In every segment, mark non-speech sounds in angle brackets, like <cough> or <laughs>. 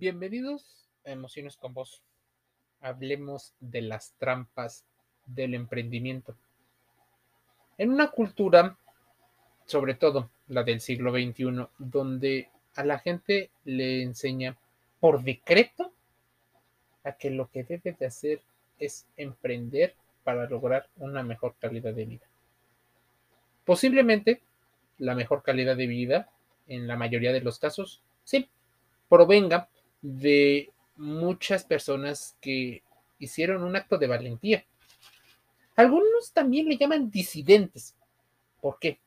Bienvenidos a Emociones con Vos. Hablemos de las trampas del emprendimiento. En una cultura, sobre todo la del siglo XXI, donde a la gente le enseña por decreto a que lo que debe de hacer es emprender para lograr una mejor calidad de vida. Posiblemente la mejor calidad de vida, en la mayoría de los casos, sí, provenga de muchas personas que hicieron un acto de valentía. Algunos también le llaman disidentes. ¿Por qué?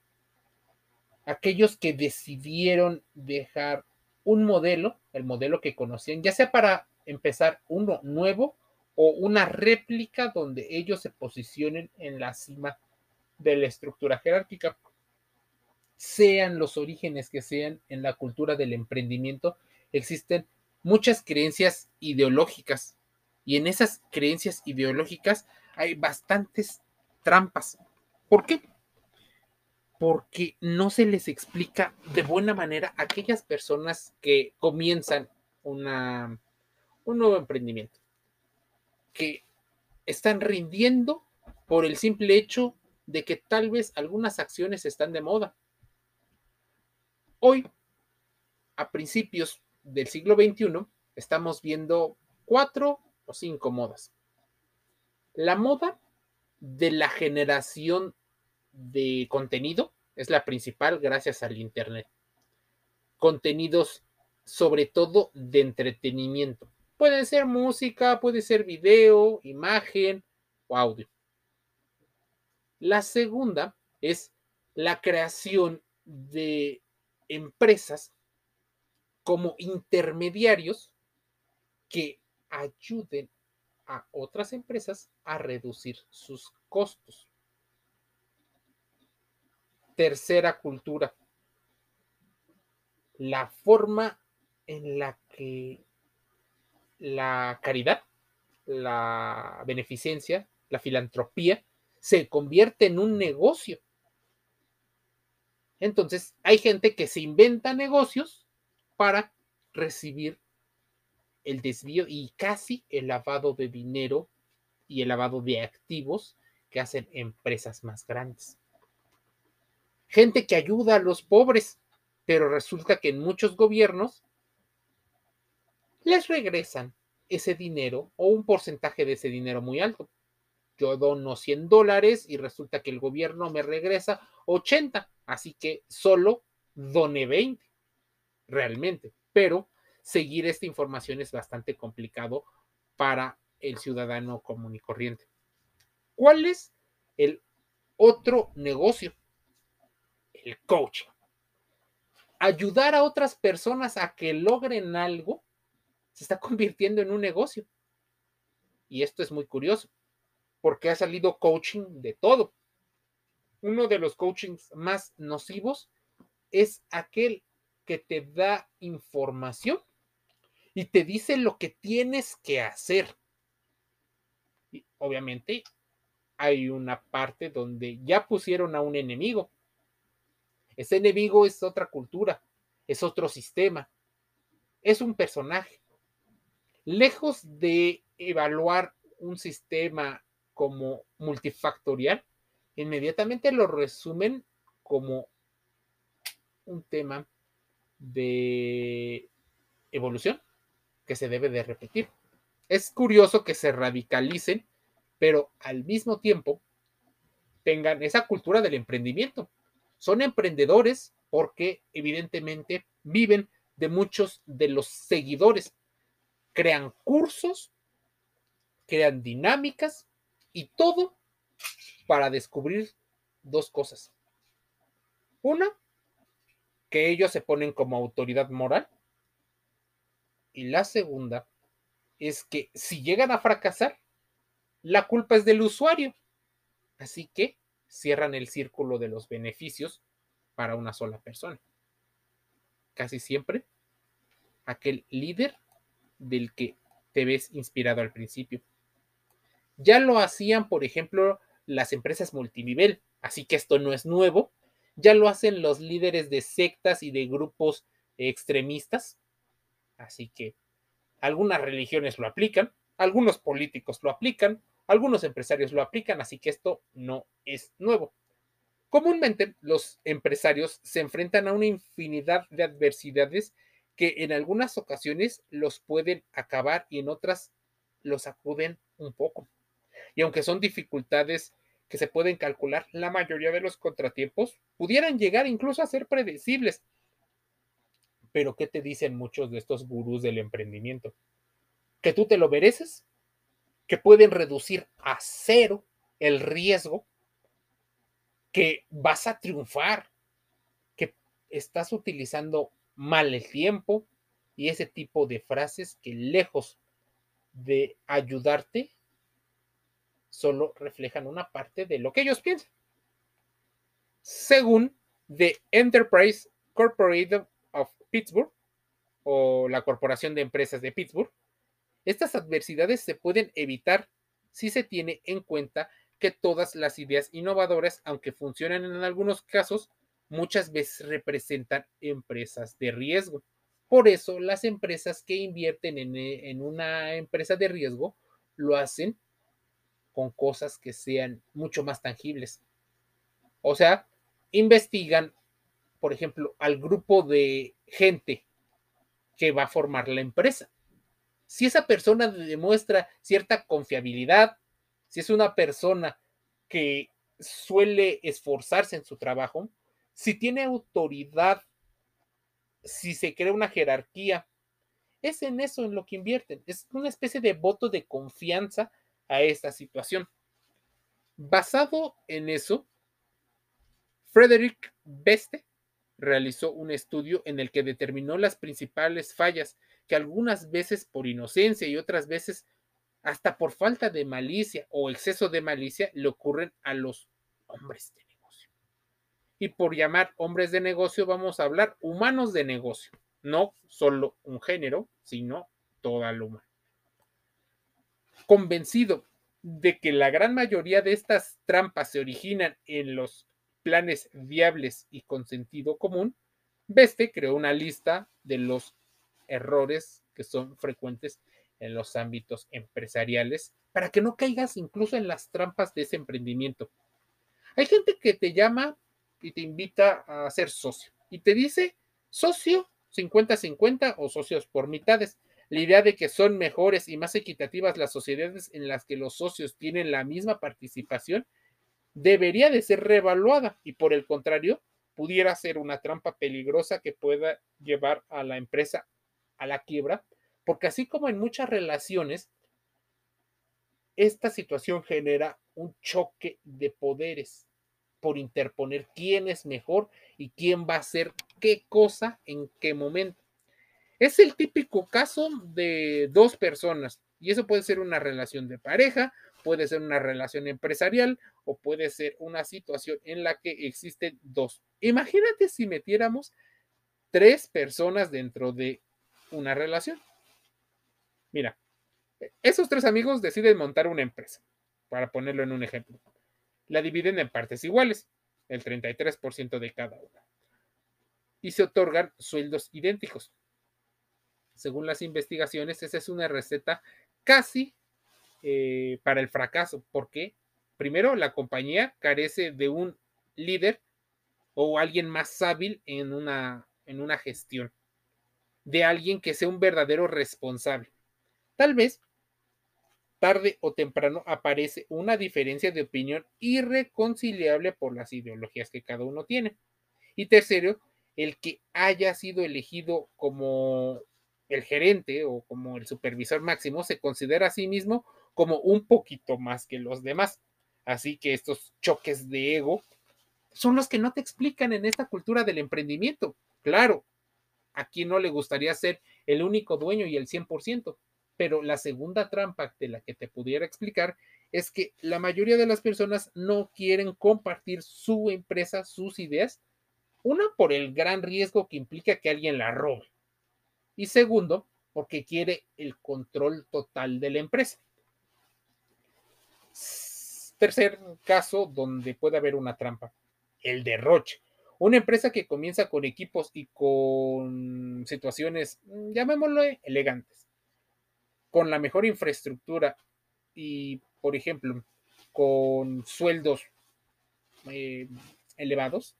Aquellos que decidieron dejar un modelo, el modelo que conocían, ya sea para empezar uno nuevo o una réplica donde ellos se posicionen en la cima de la estructura jerárquica. Sean los orígenes que sean en la cultura del emprendimiento, existen muchas creencias ideológicas y en esas creencias ideológicas hay bastantes trampas. ¿Por qué? Porque no se les explica de buena manera a aquellas personas que comienzan una, un nuevo emprendimiento, que están rindiendo por el simple hecho de que tal vez algunas acciones están de moda. Hoy, a principios del siglo XXI, estamos viendo cuatro o cinco modas. La moda de la generación de contenido es la principal gracias al Internet. Contenidos sobre todo de entretenimiento. Puede ser música, puede ser video, imagen o audio. La segunda es la creación de empresas como intermediarios que ayuden a otras empresas a reducir sus costos. Tercera cultura, la forma en la que la caridad, la beneficencia, la filantropía se convierte en un negocio. Entonces, hay gente que se inventa negocios para recibir el desvío y casi el lavado de dinero y el lavado de activos que hacen empresas más grandes. Gente que ayuda a los pobres, pero resulta que en muchos gobiernos les regresan ese dinero o un porcentaje de ese dinero muy alto. Yo dono 100 dólares y resulta que el gobierno me regresa 80, así que solo doné 20 realmente, pero seguir esta información es bastante complicado para el ciudadano común y corriente. ¿Cuál es el otro negocio? El coaching. Ayudar a otras personas a que logren algo se está convirtiendo en un negocio. Y esto es muy curioso, porque ha salido coaching de todo. Uno de los coachings más nocivos es aquel que te da información y te dice lo que tienes que hacer. Y obviamente hay una parte donde ya pusieron a un enemigo. Ese enemigo es otra cultura, es otro sistema, es un personaje. Lejos de evaluar un sistema como multifactorial, inmediatamente lo resumen como un tema de evolución que se debe de repetir. Es curioso que se radicalicen, pero al mismo tiempo tengan esa cultura del emprendimiento. Son emprendedores porque evidentemente viven de muchos de los seguidores. Crean cursos, crean dinámicas y todo para descubrir dos cosas. Una, que ellos se ponen como autoridad moral. Y la segunda es que si llegan a fracasar, la culpa es del usuario. Así que cierran el círculo de los beneficios para una sola persona. Casi siempre aquel líder del que te ves inspirado al principio. Ya lo hacían, por ejemplo, las empresas multinivel, así que esto no es nuevo, ya lo hacen los líderes de sectas y de grupos extremistas. Así que Algunas religiones lo aplican, algunos políticos lo aplican, algunos empresarios lo aplican, así que esto no es nuevo. Comúnmente los empresarios se enfrentan a una infinidad de adversidades que en algunas ocasiones los pueden acabar y en otras los acuden un poco. Y aunque son dificultades que se pueden calcular, la mayoría de los contratiempos pudieran llegar incluso a ser predecibles. Pero ¿qué te dicen muchos de estos gurús del emprendimiento? Que tú te lo mereces, que pueden reducir a cero el riesgo, que vas a triunfar, que estás utilizando mal el tiempo y ese tipo de frases que lejos de ayudarte, solo reflejan una parte de lo que ellos piensan. Según The Enterprise Corporation of Pittsburgh, o la Corporación de Empresas de Pittsburgh, estas adversidades se pueden evitar si se tiene en cuenta que todas las ideas innovadoras, aunque funcionan en algunos casos, muchas veces representan empresas de riesgo. Por eso las empresas que invierten en, en una empresa de riesgo lo hacen con cosas que sean mucho más tangibles. O sea, investigan, por ejemplo, al grupo de gente que va a formar la empresa. Si esa persona demuestra cierta confiabilidad, si es una persona que suele esforzarse en su trabajo, si tiene autoridad, si se crea una jerarquía, es en eso en lo que invierten. Es una especie de voto de confianza a esta situación. Basado en eso, Frederick Beste realizó un estudio en el que determinó las principales fallas que algunas veces por inocencia y otras veces hasta por falta de malicia o exceso de malicia le ocurren a los hombres de negocio. Y por llamar hombres de negocio vamos a hablar humanos de negocio, no solo un género, sino toda la humanidad convencido de que la gran mayoría de estas trampas se originan en los planes viables y con sentido común, Beste creó una lista de los errores que son frecuentes en los ámbitos empresariales para que no caigas incluso en las trampas de ese emprendimiento. Hay gente que te llama y te invita a ser socio y te dice socio 50-50 o socios por mitades la idea de que son mejores y más equitativas las sociedades en las que los socios tienen la misma participación debería de ser reevaluada y por el contrario pudiera ser una trampa peligrosa que pueda llevar a la empresa a la quiebra, porque así como en muchas relaciones, esta situación genera un choque de poderes por interponer quién es mejor y quién va a hacer qué cosa en qué momento. Es el típico caso de dos personas y eso puede ser una relación de pareja, puede ser una relación empresarial o puede ser una situación en la que existen dos. Imagínate si metiéramos tres personas dentro de una relación. Mira, esos tres amigos deciden montar una empresa, para ponerlo en un ejemplo. La dividen en partes iguales, el 33% de cada una. Y se otorgan sueldos idénticos según las investigaciones, esa es una receta casi eh, para el fracaso. porque Primero, la compañía carece de un líder o alguien más hábil en una, en una gestión, de alguien que sea un verdadero responsable. Tal vez, tarde o temprano, aparece una diferencia de opinión irreconciliable por las ideologías que cada uno tiene. Y tercero, el que haya sido elegido como el gerente o como el supervisor máximo se considera a sí mismo como un poquito más que los demás. Así que estos choques de ego son los que no te explican en esta cultura del emprendimiento. Claro, a no le gustaría ser el único dueño y el 100%, pero la segunda trampa de la que te pudiera explicar es que la mayoría de las personas no quieren compartir su empresa, sus ideas, una por el gran riesgo que implica que alguien la robe y segundo, porque quiere el control total de la empresa. Tercer caso donde puede haber una trampa, el derroche. Una empresa que comienza con equipos y con situaciones, llamémoslo elegantes, con la mejor infraestructura y, por ejemplo, con sueldos eh, elevados,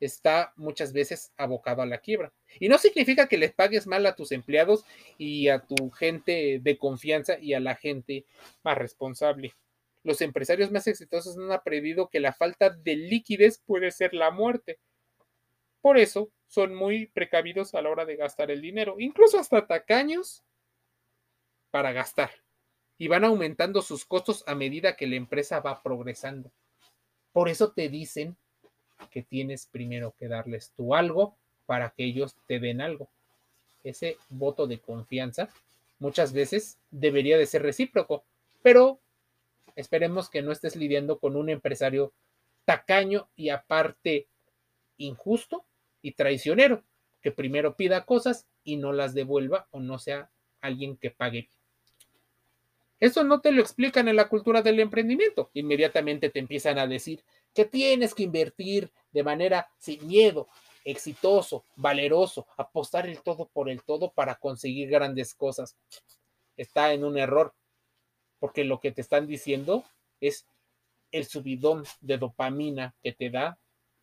está muchas veces abocado a la quiebra. Y no significa que les pagues mal a tus empleados y a tu gente de confianza y a la gente más responsable. Los empresarios más exitosos han aprendido que la falta de liquidez puede ser la muerte. Por eso son muy precavidos a la hora de gastar el dinero, incluso hasta tacaños para gastar. Y van aumentando sus costos a medida que la empresa va progresando. Por eso te dicen que tienes primero que darles tú algo para que ellos te den algo. Ese voto de confianza muchas veces debería de ser recíproco, pero esperemos que no estés lidiando con un empresario tacaño y aparte injusto y traicionero, que primero pida cosas y no las devuelva o no sea alguien que pague. Eso no te lo explican en la cultura del emprendimiento. Inmediatamente te empiezan a decir, que tienes que invertir de manera sin miedo, exitoso, valeroso, apostar el todo por el todo para conseguir grandes cosas. Está en un error, porque lo que te están diciendo es el subidón de dopamina que te da.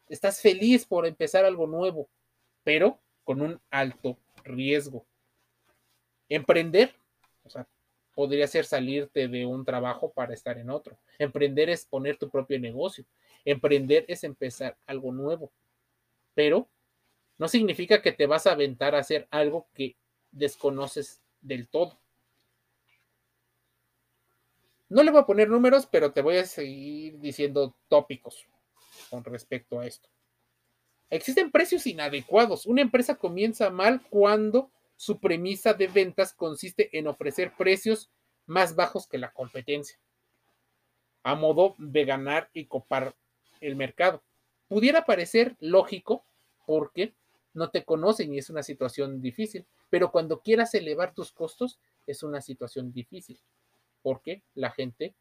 Estás feliz por empezar algo nuevo, pero con un alto riesgo. Emprender, o sea, podría ser salirte de un trabajo para estar en otro. Emprender es poner tu propio negocio. Emprender es empezar algo nuevo, pero no significa que te vas a aventar a hacer algo que desconoces del todo. No le voy a poner números, pero te voy a seguir diciendo tópicos con respecto a esto. Existen precios inadecuados. Una empresa comienza mal cuando su premisa de ventas consiste en ofrecer precios más bajos que la competencia, a modo de ganar y copar el mercado. Pudiera parecer lógico porque no te conocen y es una situación difícil, pero cuando quieras elevar tus costos es una situación difícil porque la gente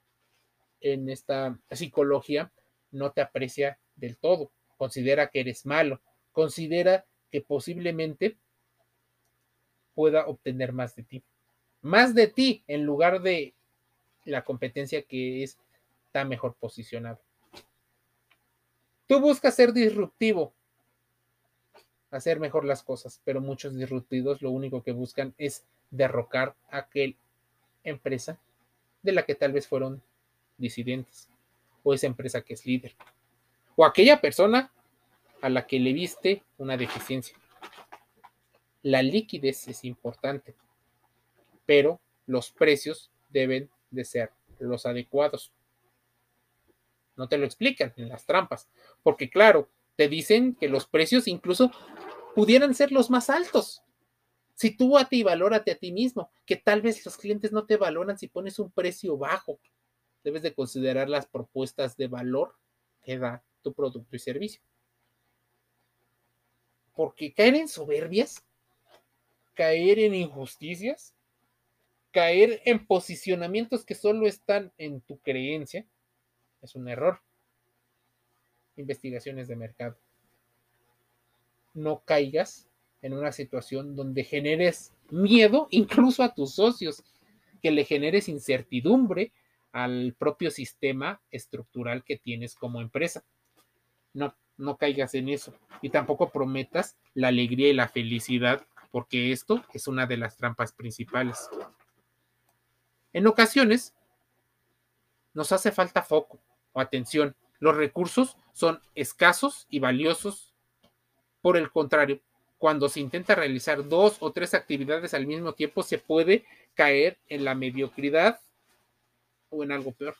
en esta psicología no te aprecia del todo, considera que eres malo, considera que posiblemente pueda obtener más de ti. Más de ti en lugar de la competencia que está mejor posicionada. Tú buscas ser disruptivo, hacer mejor las cosas, pero muchos disruptivos lo único que buscan es derrocar a aquella empresa de la que tal vez fueron disidentes, o esa empresa que es líder, o aquella persona a la que le viste una deficiencia. La liquidez es importante, pero los precios deben de ser los adecuados no te lo explican en las trampas, porque claro, te dicen que los precios incluso pudieran ser los más altos. Si tú a ti valórate a ti mismo, que tal vez los clientes no te valoran si pones un precio bajo. Debes de considerar las propuestas de valor que da tu producto y servicio. Porque caer en soberbias, caer en injusticias, caer en posicionamientos que solo están en tu creencia, es un error. Investigaciones de mercado. No caigas en una situación donde generes miedo incluso a tus socios, que le generes incertidumbre al propio sistema estructural que tienes como empresa. No, no caigas en eso. Y tampoco prometas la alegría y la felicidad, porque esto es una de las trampas principales. En ocasiones, nos hace falta foco o atención. Los recursos son escasos y valiosos. Por el contrario, cuando se intenta realizar dos o tres actividades al mismo tiempo, se puede caer en la mediocridad o en algo peor.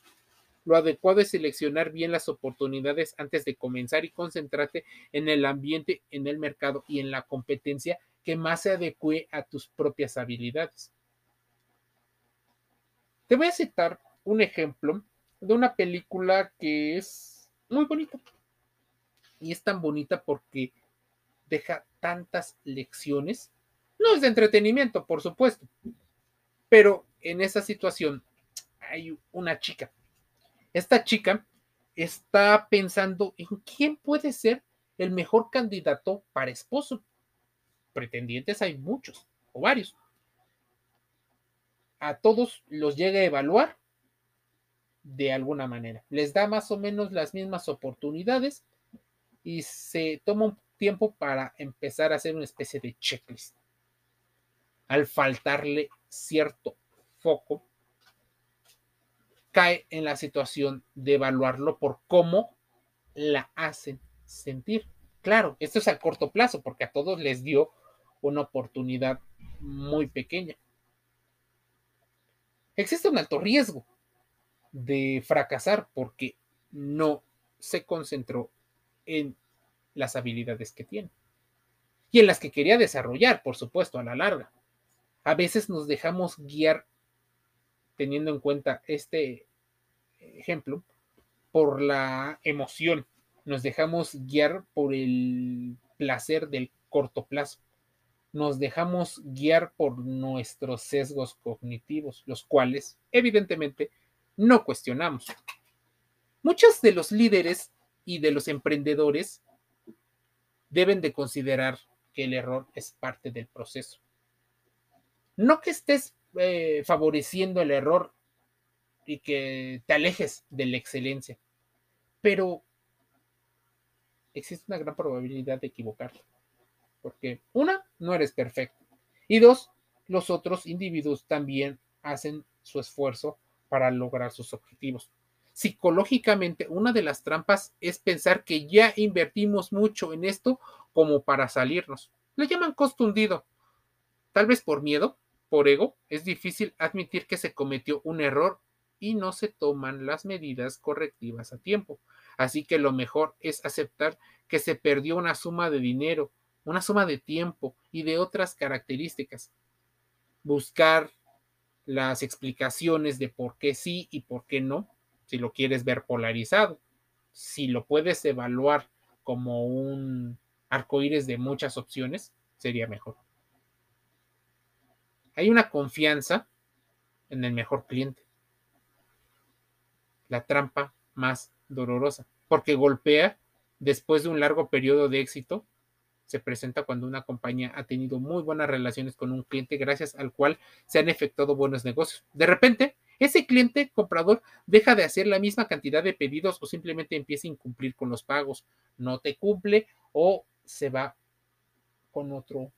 Lo adecuado es seleccionar bien las oportunidades antes de comenzar y concentrarte en el ambiente, en el mercado y en la competencia que más se adecue a tus propias habilidades. Te voy a citar un ejemplo de una película que es muy bonita. Y es tan bonita porque deja tantas lecciones. No es de entretenimiento, por supuesto. Pero en esa situación hay una chica. Esta chica está pensando en quién puede ser el mejor candidato para esposo. Pretendientes hay muchos o varios. a todos los llega a evaluar de alguna manera. Les da más o menos las mismas oportunidades y se toma un tiempo para empezar a hacer una especie de checklist. Al faltarle cierto foco, cae en la situación de evaluarlo por cómo la hacen sentir. Claro, esto es a corto plazo porque a todos les dio una oportunidad muy pequeña. Existe un alto riesgo de fracasar porque no se concentró en las habilidades que tiene y en las que quería desarrollar, por supuesto, a la larga. A veces nos dejamos guiar, teniendo en cuenta este ejemplo, por la emoción. Nos dejamos guiar por el placer del corto plazo. Nos dejamos guiar por nuestros sesgos cognitivos, los cuales, evidentemente, no cuestionamos. Muchos de los líderes y de los emprendedores deben de considerar que el error es parte del proceso. No que estés eh, favoreciendo el error y que te alejes de la excelencia, pero existe una gran probabilidad de equivocarte, porque una, no eres perfecto, y dos, los otros individuos también hacen su esfuerzo para lograr sus objetivos. Psicológicamente, una de las trampas es pensar que ya invertimos mucho en esto como para salirnos. Le llaman costo hundido. Tal vez por miedo, por ego, es difícil admitir que se cometió un error y no se toman las medidas correctivas a tiempo. Así que lo mejor es aceptar que se perdió una suma de dinero, una suma de tiempo y de otras características. Buscar las explicaciones de por qué sí y por qué no, si lo quieres ver polarizado. Si lo puedes evaluar como un arcoíris de muchas opciones, sería mejor. Hay una confianza en el mejor cliente. La trampa más dolorosa, porque golpea después de un largo periodo de éxito se presenta cuando una compañía ha tenido muy buenas relaciones con un cliente gracias al cual se han efectuado buenos negocios. De repente, ese cliente comprador deja de hacer la misma cantidad de pedidos o simplemente empieza a incumplir con los pagos, no te cumple o se va con otro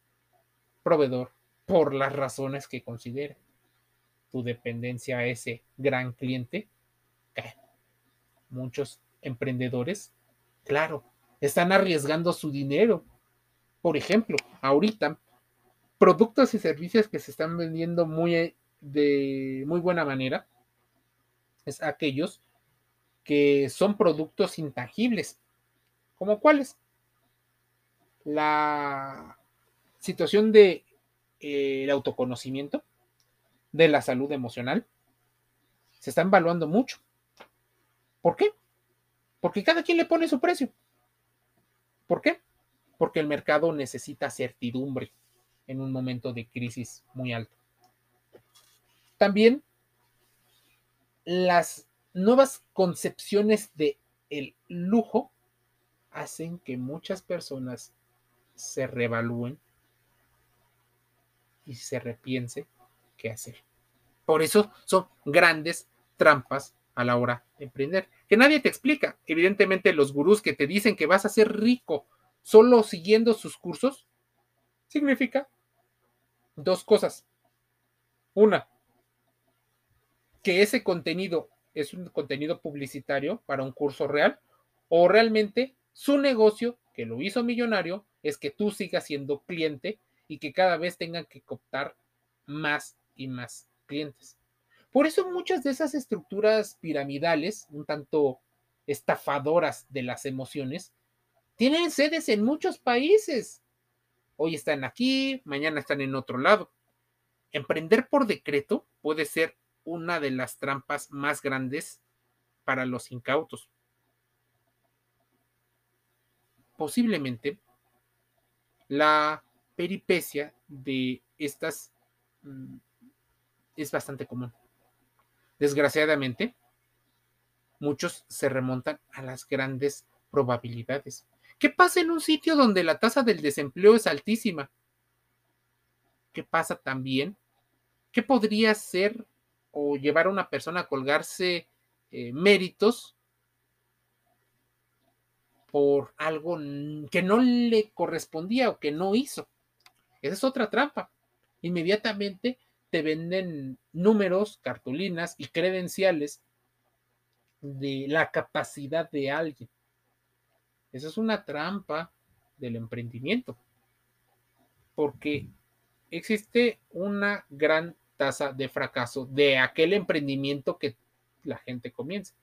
proveedor por las razones que considere. Tu dependencia a ese gran cliente cae. Muchos emprendedores, claro, están arriesgando su dinero por ejemplo, ahorita, productos y servicios que se están vendiendo muy eh, de muy buena manera es aquellos que son productos intangibles. ¿Como cuáles? La situación de eh, el autoconocimiento, de la salud emocional, se están evaluando mucho. ¿Por qué? Porque cada quien le pone su precio. ¿Por qué? Porque el mercado necesita certidumbre en un momento de crisis muy alto. También las nuevas concepciones de el lujo hacen que muchas personas se revalúen y se repiense qué hacer. Por eso son grandes trampas a la hora de emprender, que nadie te explica. Evidentemente los gurús que te dicen que vas a ser rico solo siguiendo sus cursos, significa dos cosas. Una, que ese contenido es un contenido publicitario para un curso real o realmente su negocio que lo hizo millonario es que tú sigas siendo cliente y que cada vez tengan que cooptar más y más clientes. Por eso muchas de esas estructuras piramidales, un tanto estafadoras de las emociones, tienen sedes en muchos países. Hoy están aquí, mañana están en otro lado. Emprender por decreto puede ser una de las trampas más grandes para los incautos. Posiblemente la peripecia de estas mm, es bastante común. Desgraciadamente, muchos se remontan a las grandes probabilidades. ¿Qué pasa en un sitio donde la tasa del desempleo es altísima? ¿Qué pasa también? ¿Qué podría ser o llevar a una persona a colgarse eh, méritos por algo que no le correspondía o que no hizo? Esa es otra trampa. Inmediatamente te venden números, cartulinas y credenciales de la capacidad de alguien. Esa es una trampa del emprendimiento, porque existe una gran tasa de fracaso de aquel emprendimiento que la gente comienza.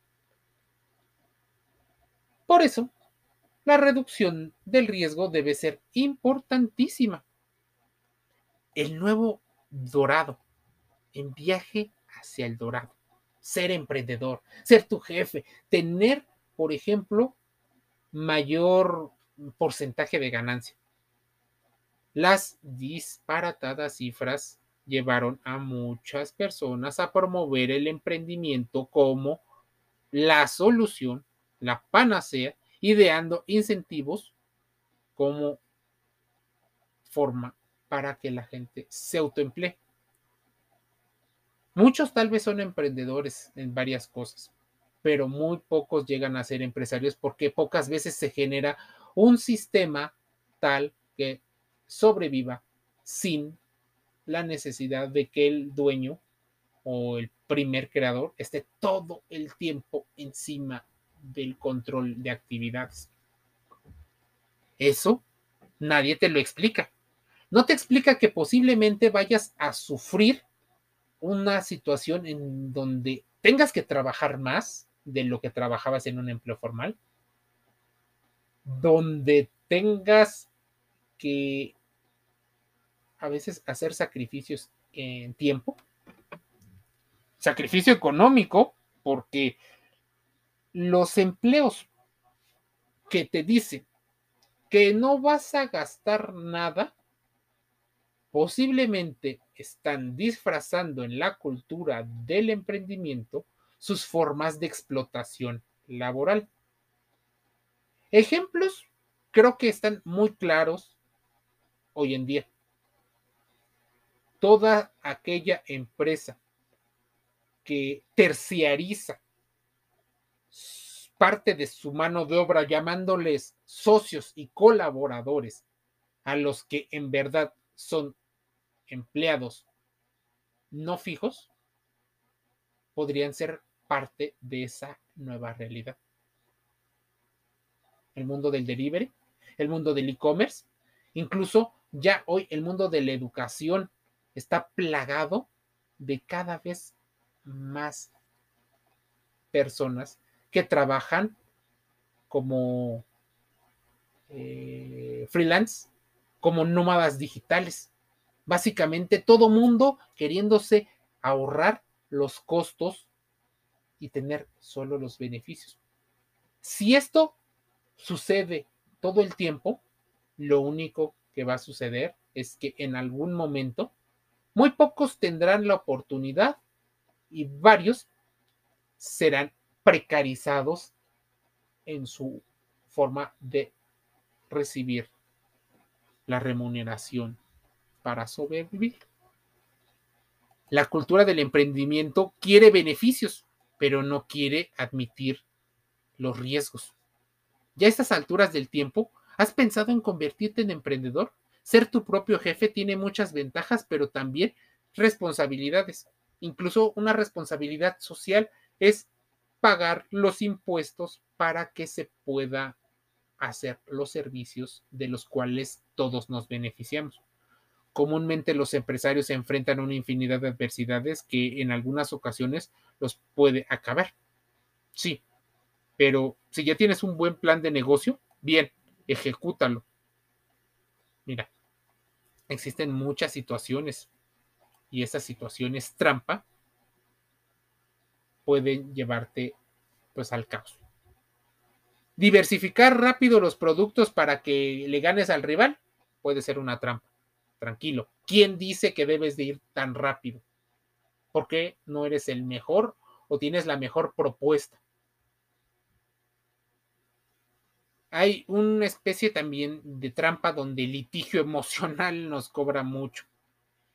Por eso, la reducción del riesgo debe ser importantísima. El nuevo dorado, en viaje hacia el dorado ser emprendedor, ser tu jefe, tener, por ejemplo, mayor porcentaje de ganancia. Las disparatadas cifras llevaron a muchas personas a promover el emprendimiento como la solución, la panacea, ideando incentivos como forma para que la gente se autoemplee. Muchos tal vez son emprendedores en varias cosas, pero muy pocos llegan a ser empresarios porque pocas veces se genera un sistema tal que sobreviva sin la necesidad de que el dueño o el primer creador esté todo el tiempo encima del control de actividades. Eso nadie te lo explica. No te explica que posiblemente vayas a sufrir una situación en donde tengas que trabajar más de lo que trabajabas en un empleo formal, donde tengas que a veces hacer sacrificios en tiempo, sacrificio económico, porque los empleos que te dicen que no vas a gastar nada, posiblemente están disfrazando en la cultura del emprendimiento sus formas de explotación laboral. Ejemplos creo que están muy claros hoy en día. Toda aquella empresa que terciariza parte de su mano de obra llamándoles socios y colaboradores a los que en verdad son empleados no fijos podrían ser parte de esa nueva realidad. El mundo del delivery, el mundo del e-commerce, incluso ya hoy el mundo de la educación está plagado de cada vez más personas que trabajan como eh, freelance, como nómadas digitales Básicamente todo mundo queriéndose ahorrar los costos y tener solo los beneficios. Si esto sucede todo el tiempo, lo único que va a suceder es que en algún momento muy pocos tendrán la oportunidad y varios serán precarizados en su forma de recibir la remuneración para sobrevivir. La cultura del emprendimiento quiere beneficios, pero no quiere admitir los riesgos. Ya a estas alturas del tiempo, ¿has pensado en convertirte en emprendedor? Ser tu propio jefe tiene muchas ventajas, pero también responsabilidades. Incluso una responsabilidad social es pagar los impuestos para que se pueda hacer los servicios de los cuales todos nos beneficiamos. Comúnmente los empresarios se enfrentan a una infinidad de adversidades que en algunas ocasiones los puede acabar. Sí, pero si ya tienes un buen plan de negocio, bien, ejecútalo. Mira, existen muchas situaciones y esas situaciones trampa pueden llevarte pues al caos. Diversificar rápido los productos para que le ganes al rival puede ser una trampa tranquilo. ¿Quién dice que debes de ir tan rápido? ¿Por qué no eres el mejor o tienes la mejor propuesta? Hay una especie también de trampa donde el litigio <laughs> emocional nos cobra mucho.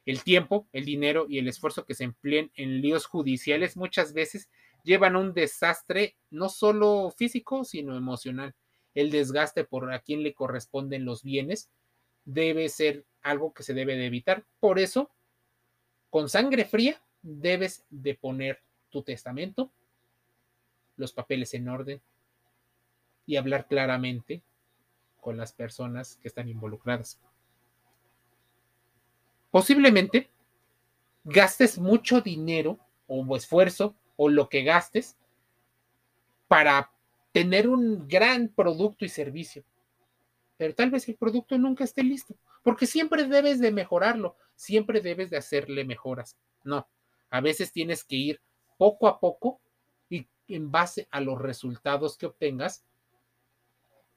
El tiempo, el dinero y el esfuerzo que se empleen en líos judiciales muchas veces llevan a un desastre no solo físico, sino emocional. El desgaste por a quién le corresponden los bienes debe ser algo que se debe de evitar. Por eso, con sangre fría, debes de poner tu testamento, los papeles en orden y hablar claramente con las personas que están involucradas. Posiblemente gastes mucho dinero o esfuerzo o lo que gastes para tener un gran producto y servicio. Pero tal vez el producto nunca esté listo, porque siempre debes de mejorarlo, siempre debes de hacerle mejoras. No, a veces tienes que ir poco a poco y en base a los resultados que obtengas,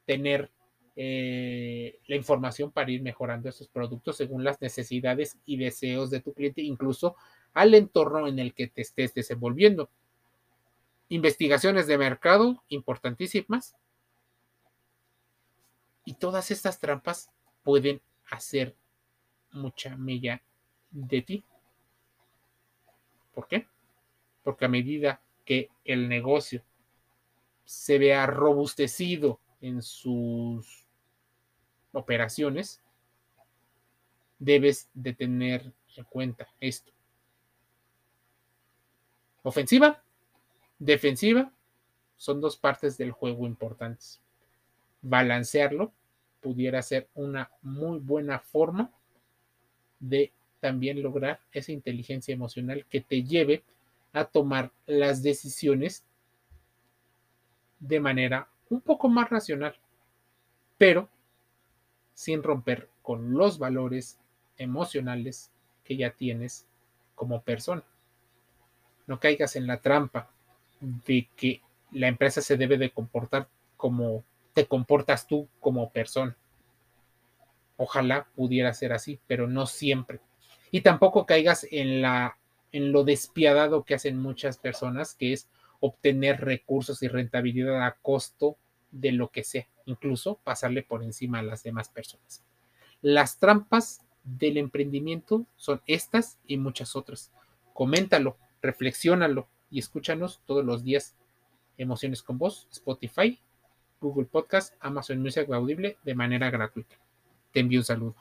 tener eh, la información para ir mejorando esos productos según las necesidades y deseos de tu cliente, incluso al entorno en el que te estés desenvolviendo. Investigaciones de mercado importantísimas. Y todas estas trampas pueden hacer mucha mella de ti. ¿Por qué? Porque a medida que el negocio se vea robustecido en sus operaciones, debes de tener en cuenta esto. Ofensiva, defensiva, son dos partes del juego importantes. Balancearlo pudiera ser una muy buena forma de también lograr esa inteligencia emocional que te lleve a tomar las decisiones de manera un poco más racional, pero sin romper con los valores emocionales que ya tienes como persona. No caigas en la trampa de que la empresa se debe de comportar como te comportas tú como persona. Ojalá pudiera ser así, pero no siempre. Y tampoco caigas en la en lo despiadado que hacen muchas personas, que es obtener recursos y rentabilidad a costo de lo que sea, incluso pasarle por encima a las demás personas. Las trampas del emprendimiento son estas y muchas otras. Coméntalo, reflexiónalo y escúchanos todos los días. Emociones con Voz, Spotify, Google Podcast, Amazon Music Audible de manera gratuita. Te envío un saludo.